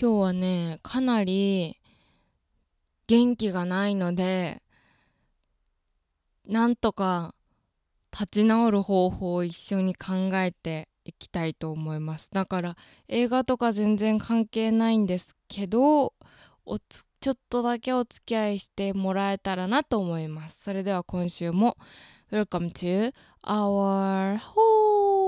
今日はねかなり元気がないのでなんとか立ち直る方法を一緒に考えていきたいと思います。だから映画とか全然関係ないんですけどおつちょっとだけお付き合いしてもらえたらなと思います。それでは今週も Welcome to our home!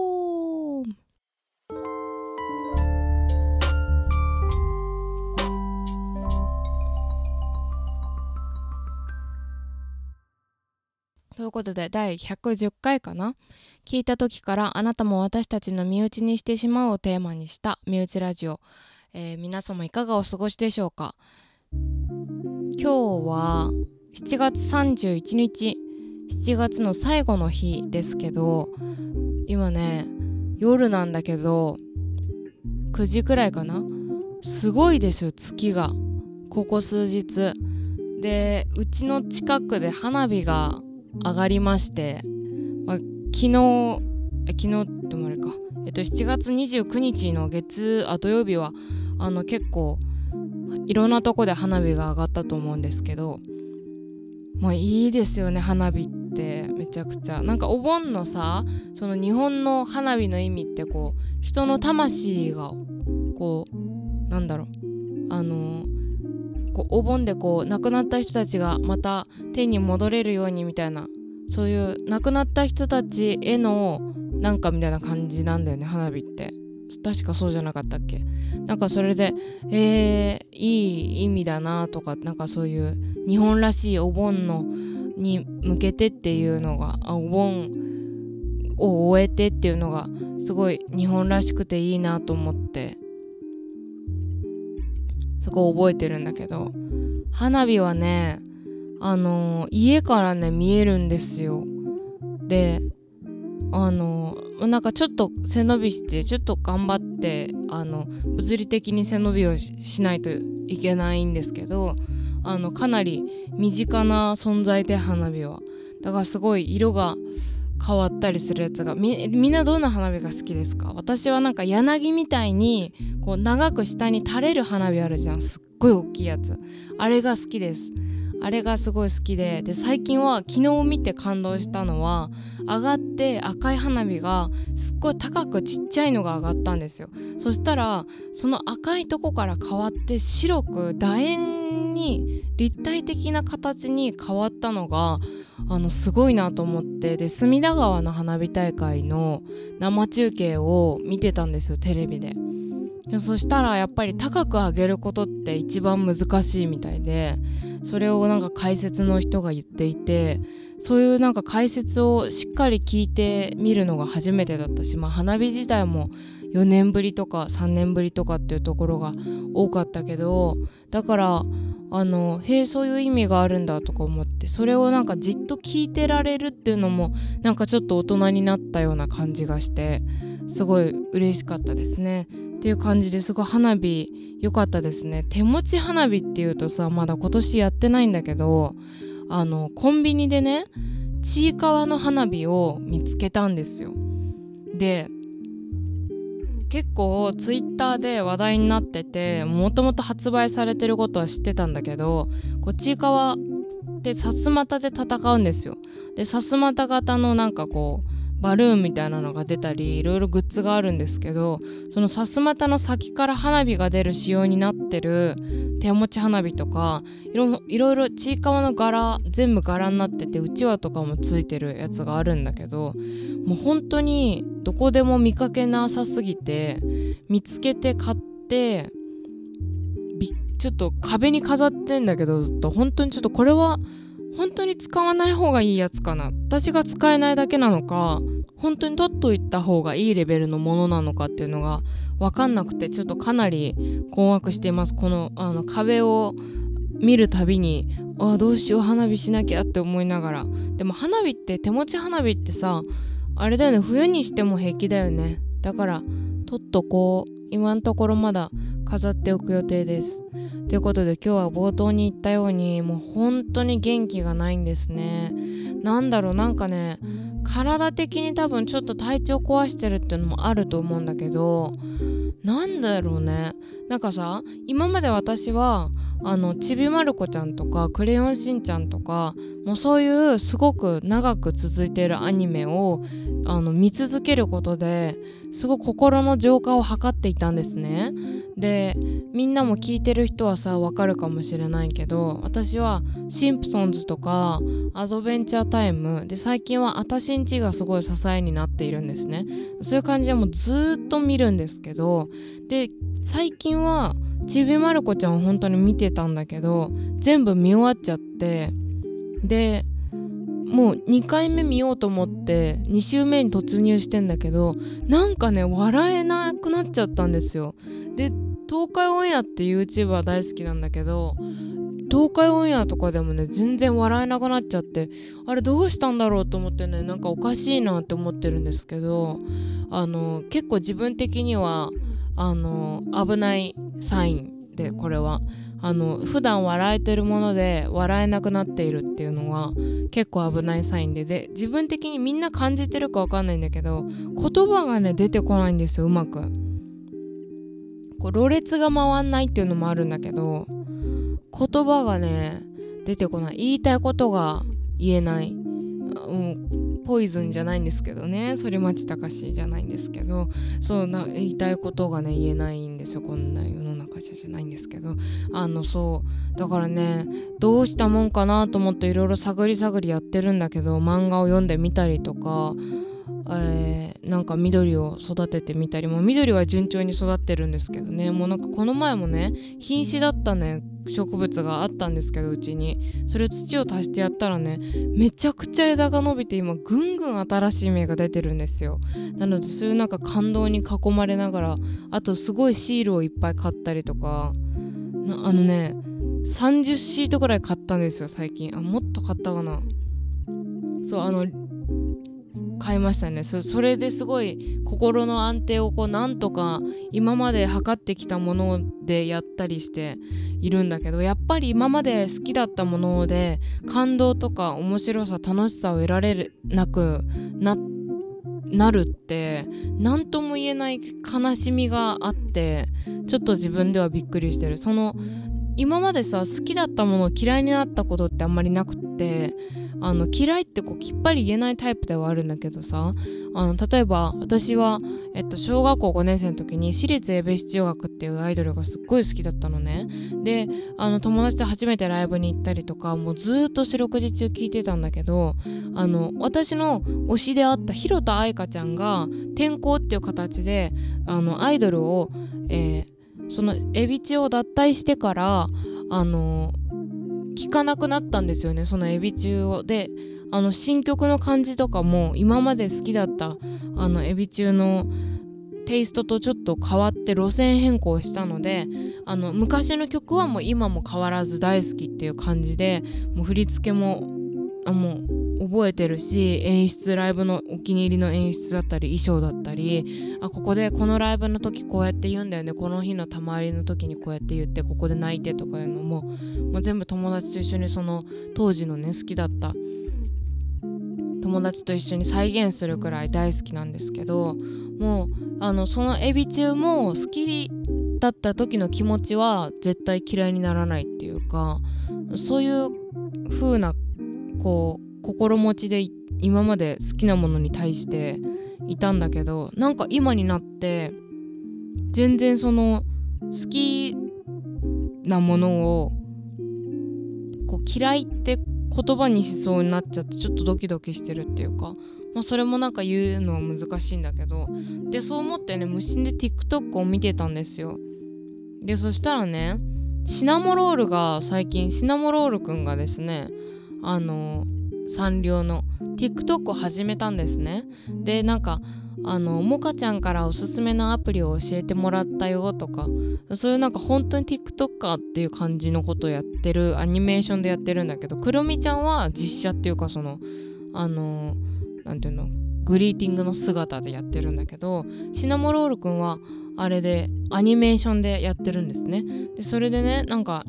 ということで第110回かな？聞いた時からあなたも私たちの身内にしてしまうをテーマにした身内ラジオ、えー、皆様いかがお過ごしでしょうか？今日は7月31日。7月の最後の日ですけど今ね夜なんだけど9時くらいかな？すごいですよ月が。ここ数日。でうちの近くで花火が上がりまして、まあ、昨日昨日ってもあれか、えっと、7月29日の月あ土曜日はあの結構いろんなとこで花火が上がったと思うんですけどまあいいですよね花火って。めちゃくちゃ。なんかお盆のさその日本の花火の意味ってこう人の魂がこうなんだろう。あのこうお盆でこう亡くなった人たちがまた天に戻れるようにみたいなそういう亡くなった人たちへのなんかみたいな感じなんだよね花火って。確かそうじゃなかったっけ。なんかそれでえー、いい意味だなとかなんかそういう日本らしいお盆のに向けてっていうのがお盆を終えてっていうのがすごい日本らしくていいなと思って。そこ覚えてるんだけど花火はねあの家からね見えるんですよ。であのなんかちょっと背伸びしてちょっと頑張ってあの物理的に背伸びをしないといけないんですけどあのかなり身近な存在で花火は。だからすごい色が変わったりするやつがみんなどんな花火が好きですか？私はなんか柳みたいにこう長く下に垂れる花火あるじゃん。すっごい大きいやつ。あれが好きです。あれがすごい好きで。で最近は昨日見て感動したのは上がって赤い花火がすっごい高くちっちゃいのが上がったんですよ。そしたらその赤いとこから変わって白く楕円に立体的な形に変わったのがあのすごいなと思ってで隅田川の花火大会の生中継を見てたんですよテレビで。そしたらやっぱり高く上げることって一番難しいみたいでそれをなんか解説の人が言っていてそういうなんか解説をしっかり聞いてみるのが初めてだったし、まあ、花火自体も4年ぶりとか3年ぶりとかっていうところが多かったけどだからあのへえそういう意味があるんだとか思ってそれをなんかじっと聞いてられるっていうのもなんかちょっと大人になったような感じがしてすごい嬉しかったですね。っていう感じですごい花火良かったですね。手持ち花火っていうとさまだ今年やってないんだけどあのコンビニでねちいかわの花火を見つけたんですよ。で結構ツイッターで話題になっててもともと発売されてることは知ってたんだけどこっち側ってさすまたで戦うんですよ。でさすまた型のなんかこうバルーンみたいなのが出たりいろいろグッズがあるんですけどそのさすまたの先から花火が出る仕様になってる手持ち花火とかいろいろちいかわの柄全部柄になっててうちわとかもついてるやつがあるんだけどもう本当にどこでも見かけなさすぎて見つけて買ってちょっと壁に飾ってんだけどずっと。本当にちょっとこれは本当に使わない方がいいやつかな。私が使えないだけなのか本当に取っといた方がいいレベルのものなのかっていうのが分かんなくてちょっとかなり困惑しています。このあの壁を見るたびにあどうしよう花火しなきゃって思いながら。でも花火って手持ち花火ってさあれだよね冬にしても平気だよね。だから取っとこう。今のところまだ飾っておく予定です。ということで今日は冒頭に言ったようにもう本当に元気がないんですね。なんだろうなんかね体的に多分ちょっと体調壊してるっていうのもあると思うんだけどなんだろうねなんかさ今まで私はあのちびまる子ちゃんとかクレヨンしんちゃんとかもうそういうすごく長く続いているアニメをあの見続けることですごく心の浄化を図っていたんですね。でみんなも聞いてる人はさわかるかもしれないけど私はシンプソンズとかアドベンチャータイムで最近はあたしんちがすごい支えになっているんですね。そういう感じでもうずっと見るんですけどで最近はちびまる子ちゃんを本当に見てたんだけど全部見終わっちゃってでもう2回目見ようと思って2週目に突入してんだけどなんかね笑えなくなっちゃったんですよ。で東海オンエアって YouTuber 大好きなんだけど東海オンエアとかでもね全然笑えなくなっちゃってあれどうしたんだろうと思ってねなんかおかしいなって思ってるんですけどあの結構自分的にはあの危ないサインでこれは。あの普段笑えてるもので笑えなくなっているっていうのは結構危ないサインで。で自分的にみんな感じてるか分かんないんだけど言葉がね出てこないんですようまく。こうろれつが回んないっていうのもあるんだけど言葉がね出てこない。言いたいことが言えない、うんポイズンじゃないんですけどね。反町隆史じゃないんですけど。そうな言いたいことがね言えないんですよ。こんな世の中じゃないんですけど。あのそう。だからねどうしたもんかなと思っていろいろ探り探りやってるんだけど漫画を読んでみたりとかえー、なんか緑を育ててみたりも緑は順調に育ってるんですけどね。もうなんかこの前もね瀕死だったね植物があったんですけどうちに。それ土を足してやったらねめちゃくちゃ枝が伸びて今ぐんぐん新しい芽が出てるんですよ。なのでそういうなんか感動に囲まれながらあとすごいシールをいっぱい買ったりとかあのね30シートぐらい買ったんですよ最近。あもっと買ったかな。そうあの買いましたね。それですごい心の安定をこうなんとか今まで測ってきたものでやったりしているんだけどやっぱり今まで好きだったもので感動とか面白さ楽しさを得られなくななるって何とも言えない悲しみがあってちょっと自分ではびっくりしてる。その今までさ好きだったものを嫌いになったことってあんまりなくってあの嫌いってこうきっぱり言えないタイプではあるんだけどさあの例えば私は、えっと、小学校5年生の時に私立江部市中学っていうアイドルがすっごい好きだったのね。であの友達と初めてライブに行ったりとかもうずっと四六時中聞いてたんだけどあの私の推しであった広田愛花ちゃんが転校っていう形であのアイドルを、えー、そのエビチを脱退してからあの聞かなくなったんですよねそのエビ中を。であの新曲の感じとかも今まで好きだったあのエビ中のテイストとちょっと変わって路線変更したのであの昔の曲はもう今も変わらず大好きっていう感じでもう振り付けもあもう覚えてるし演出ライブのお気に入りの演出だったり衣装だったりあここでこのライブの時こうやって言うんだよねこの日のたまりの時にこうやって言ってここで泣いてとかいうのももう全部友達と一緒にその当時のね好きだった友達と一緒に再現するくらい大好きなんですけどもうあのそのエビ中も好きだった時の気持ちは絶対嫌いにならないっていうかそういう風なこう心持ちで今まで好きなものに対していたんだけどなんか今になって全然その好きなものをこう嫌いって言葉にしそうになっちゃってちょっとドキドキしてるっていうか、まあ、それもなんか言うのは難しいんだけどでそう思ってね無心で TikTok を見てたんですよ。でそしたらねシナモロールが最近シナモロールくんがですねあのサンリオの TikTok を始めたんですね。でなんかあのモカちゃんからおすすめのアプリを教えてもらったよとかそういうなんか本当に TikToker っていう感じのことをやってるアニメーションでやってるんだけどクロミちゃんは実写っていうかそのあの何ていうのグリーティングの姿でやってるんだけどシナモロールくんはあれでアニメーションでやってるんですね。でそれでねなんか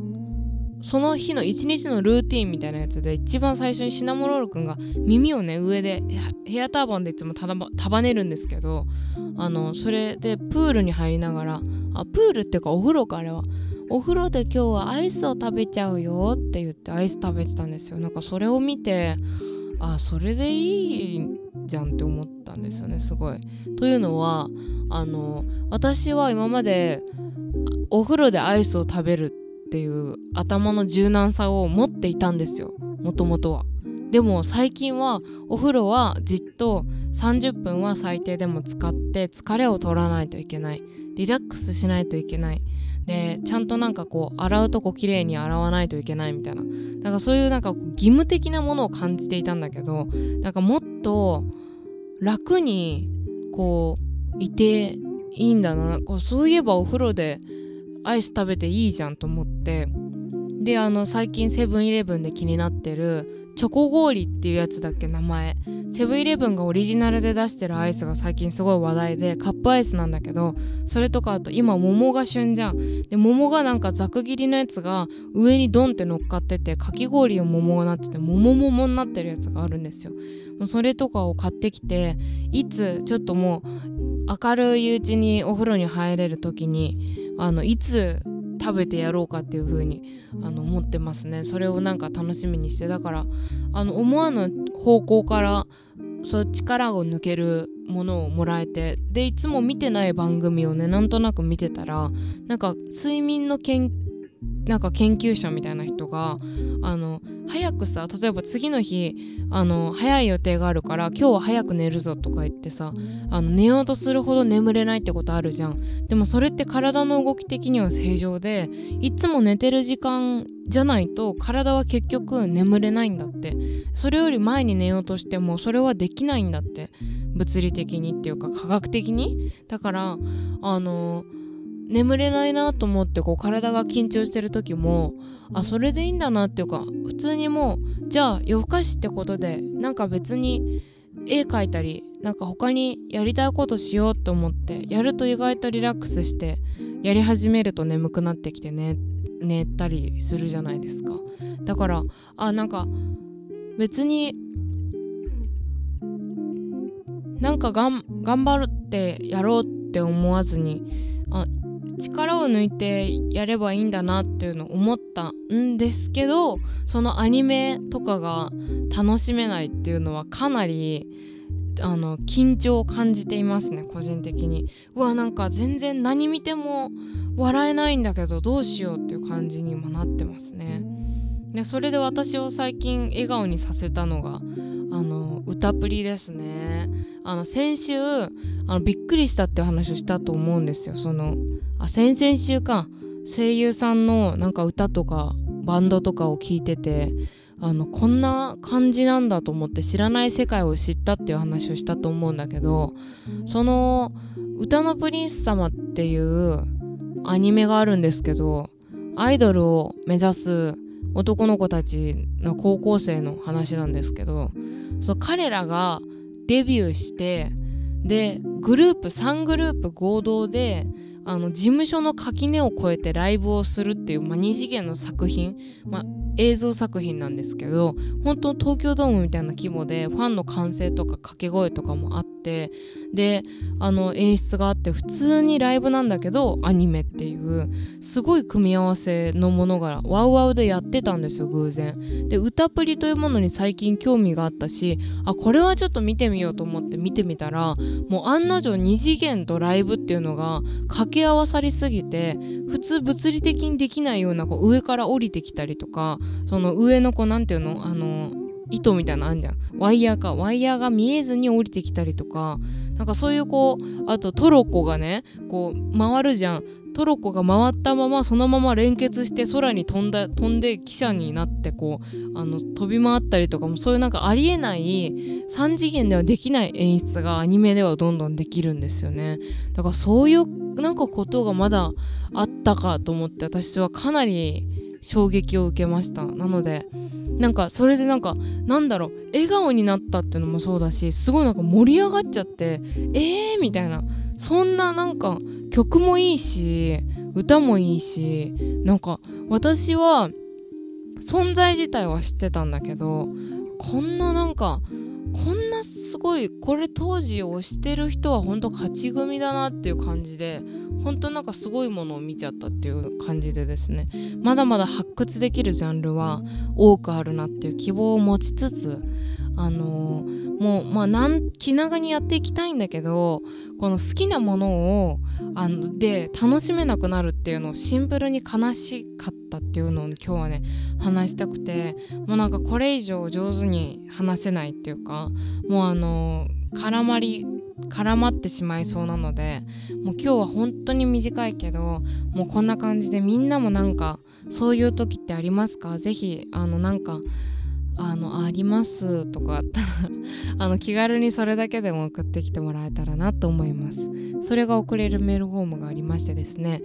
その日の一日のルーティンみたいなやつで一番最初にシナモロールくんが耳をね上でヘアターバンでいつも束ねるんですけどあのそれでプールに入りながらあプールっていうかお風呂かあれはお風呂で今日はアイスを食べちゃうよって言ってアイス食べてたんですよなんかそれを見てあそれでいいじゃんって思ったんですよねすごい。というのはあの私は今までお風呂でアイスを食べるってっていう頭の柔軟さを持っていたんですよ。もともとは。でも最近はお風呂はじっと30分は最低でも使って疲れを取らないといけない。リラックスしないといけない。でちゃんとなんかこう洗うとこ綺麗に洗わないといけないみたいな。だからそういうなんか義務的なものを感じていたんだけどなんかもっと楽にこういていいんだな。こうそういえばお風呂でアイス食べていいじゃんと思って。であの最近セブンイレブンで気になってるチョコ氷っていうやつだっけ名前。セブンイレブンがオリジナルで出してるアイスが最近すごい話題でカップアイスなんだけどそれとかあと今桃が旬じゃん。で桃がなんかざく切りのやつが上にドンって乗っかっててかき氷を桃がなってて桃桃になってるやつがあるんですよ。それとかを買ってきていつちょっともう明るいうちにお風呂に入れる時にあのいつ食べてやろうかっていう風にあに思ってますね。それをなんか楽しみにしてだからあの思わぬ方向からそう力を抜けるものをもらえてでいつも見てない番組をねなんとなく見てたらなんか睡眠の研なんか研究者みたいな人があの早くさ例えば次の日あの早い予定があるから今日は早く寝るぞとか言ってさあの寝ようとするほど眠れないってことあるじゃん。でもそれって体の動き的には正常でいつも寝てる時間じゃないと体は結局眠れないんだって。それより前に寝ようとしてもそれはできないんだって。物理的にっていうか科学的に。だからあのー眠れないなと思ってこう体が緊張してる時もあそれでいいんだなっていうか普通にもうじゃあ夜更かしってことでなんか別に絵描いたりなんか他にやりたいことしようと思ってやると意外とリラックスしてやり始めると眠くなってきてね寝たりするじゃないですか。だからあなんか別になんか頑張ってやろうって思わずにあ力を抜いてやればいいんだなっていうのを思ったんですけどそのアニメとかが楽しめないっていうのはかなりあの緊張を感じていますね個人的に。うわなんか全然何見ても笑えないんだけどどうしようっていう感じにもなってますね。でそれで私を最近笑顔にさせたのがあの歌プリですね。あの先週あのびっくりしたって話をしたと思うんですよ。そのあ先々週か。声優さんのなんか歌とかバンドとかを聞いててあのこんな感じなんだと思って知らない世界を知ったっていう話をしたと思うんだけどその「歌のプリンス様」っていうアニメがあるんですけどアイドルを目指す男の子たちの高校生の話なんですけどそ彼らがデビューしてでグループ3グループ合同であの事務所の垣根を越えてライブをするっていう、まあ、2次元の作品、まあ、映像作品なんですけど本当東京ドームみたいな規模でファンの歓声とか掛け声とかもあってであの演出があって普通にライブなんだけどアニメっていうすごい組み合わせのものがワウワウでやってたんですよ偶然。で歌プリというものに最近興味があったしあこれはちょっと見てみようと思って見てみたらもう案の定2次元とライブっていうのが掛け合わさりすぎて普通物理的にできないようなこう上から降りてきたりとかその上の子なんていうのあの糸みたいなのあんじゃん。ワイヤーか。ワイヤーが見えずに降りてきたりとか。なんかそういうこうあとトロッコがねこう回るじゃん。トロッコが回ったままそのまま連結して空に飛んだ飛んで汽車になってこうあの飛び回ったりとかもそういうなんかありえない3次元ではできない演出がアニメではどんどんできるんですよね。だからそういうなんかことがまだあったかと思って私はかなり衝撃を受けました。なのでなんかそれでなんかなんだろう笑顔になったっていうのもそうだしすごいなんか盛り上がっちゃってえーみたいな。そんななんか曲もいいし歌もいいしなんか私は存在自体は知ってたんだけどこんななんかこんなすごいこれ当時推してる人は本当勝ち組だなっていう感じで本当なんかすごいものを見ちゃったっていう感じでですね。まだまだ発掘できるジャンルは多くあるなっていう希望を持ちつつあのもうまあなん気長にやっていきたいんだけどこの好きなものをあので楽しめなくなるっていうのをシンプルに悲しかったっていうのを今日はね話したくてもうなんかこれ以上上手に話せないっていうかもうあの絡まり絡まってしまいそうなのでもう今日は本当に短いけどもうこんな感じでみんなもなんかそういう時ってありますか？是非あのなんかあのありますとかあったら あの気軽にそれだけでも送ってきてもらえたらなと思います。それが送れるメールフォームがありましてですね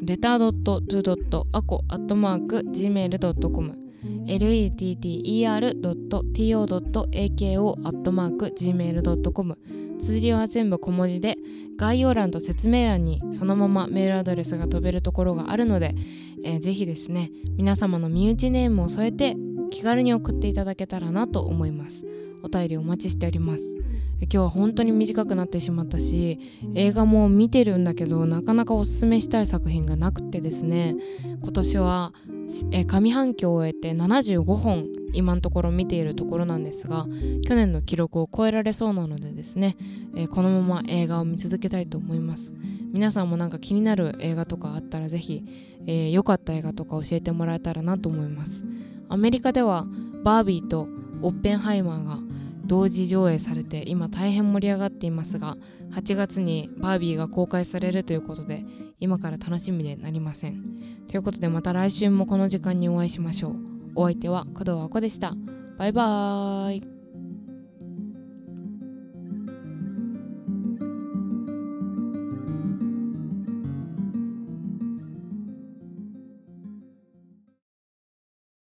レター .to.ako.gmail.com letter.to.ako.gmail.com 通じは全部小文字で概要欄と説明欄にそのままメールアドレスが飛べるところがあるので、えー、ぜひですね皆様の身内ネームを添えて気軽に送っていただけたらなと思います。お便りお待ちしております。今日は本当に短くなってしまったし映画も見てるんだけどなかなかおすすめしたい作品がなくてですね。今年は上半期を終えて75本今のところ見ているところなんですが去年の記録を超えられそうなのでですね、えこのまま映画を見続けたいと思います。皆さんもなんか気になる映画とかあったら是非え良、かった映画とか教えてもらえたらなと思います。アメリカではバービーとオッペンハイマーが同時上映されて今大変盛り上がっていますが8月にバービーが公開されるということで今から楽しみでなりません。ということでまた来週もこの時間にお会いしましょう。お相手は工藤あこでした。バイバーイ。